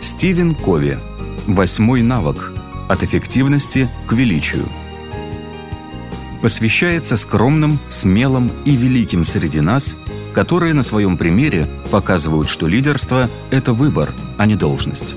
Стивен Кови. Восьмой навык. От эффективности к величию. Посвящается скромным, смелым и великим среди нас, которые на своем примере показывают, что лидерство – это выбор, а не должность.